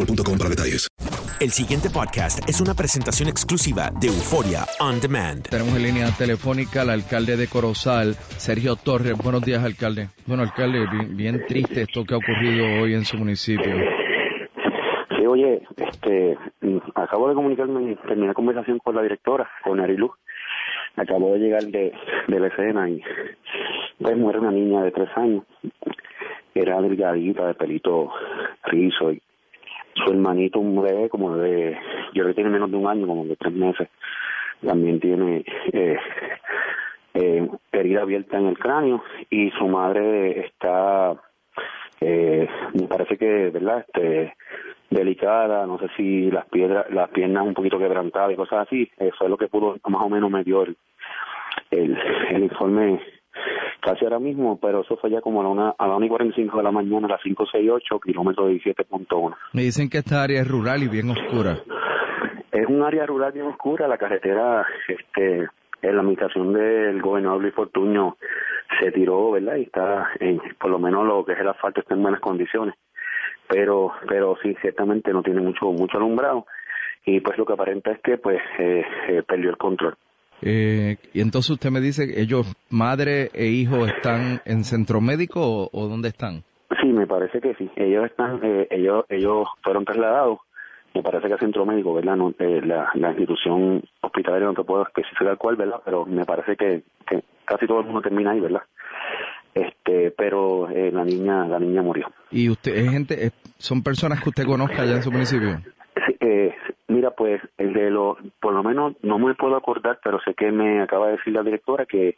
boostmobile.com para detalles. El siguiente podcast es una presentación exclusiva de Euforia On Demand. Tenemos en línea telefónica al alcalde de Corozal, Sergio Torres. Buenos días, alcalde. Bueno, alcalde, bien, bien triste esto que ha ocurrido hoy en su municipio. Sí, oye, este, acabo de comunicarme, terminé conversación con la directora, con Arilu. Acabo de llegar de, de la escena y pues muere una niña de tres años. Era delgadita, de pelito rizo y su hermanito, un bebé como de, yo creo que tiene menos de un año, como de tres meses, también tiene eh, eh, herida abierta en el cráneo y su madre está, eh, me parece que, ¿verdad? Este, delicada, no sé si las piedras, las piernas un poquito quebrantadas y cosas así, eso es lo que pudo, más o menos me dio el, el, el informe casi ahora mismo, pero eso fue ya como a la, una, a la 1 y 45 de la mañana, a las 568, kilómetro 17.1. Me dicen que esta área es rural y bien oscura. Es un área rural bien oscura, la carretera, este, en la administración del gobernador Luis Fortuño se tiró, ¿verdad? Y está, en, por lo menos lo que es el asfalto está en buenas condiciones, pero, pero sí, ciertamente no tiene mucho, mucho alumbrado y pues lo que aparenta es que pues eh, eh, perdió el control. Eh, y entonces usted me dice, ellos, madre e hijo, están en centro médico o, o dónde están? Sí, me parece que sí. Ellos están, eh, ellos, ellos fueron trasladados. Me parece que a centro médico, ¿verdad? No, eh, la, la institución hospitalaria no te puedo especificar cuál, ¿verdad? Pero me parece que, que casi todo el mundo termina ahí, ¿verdad? Este, pero eh, la niña, la niña murió. ¿Y usted es gente, son personas que usted conozca allá en su municipio? Pues el de lo, por lo menos no me puedo acordar, pero sé que me acaba de decir la directora que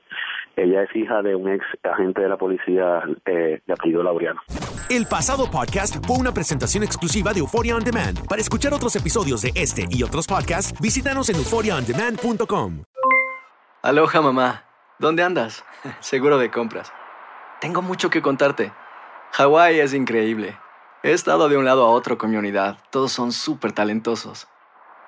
ella es hija de un ex agente de la policía eh, de apellido Laureano. El pasado podcast fue una presentación exclusiva de Euphoria On Demand. Para escuchar otros episodios de este y otros podcasts, visítanos en euphoriaondemand.com. Aloha mamá. ¿Dónde andas? Seguro de compras. Tengo mucho que contarte. Hawái es increíble. He estado de un lado a otro con mi unidad. Todos son súper talentosos.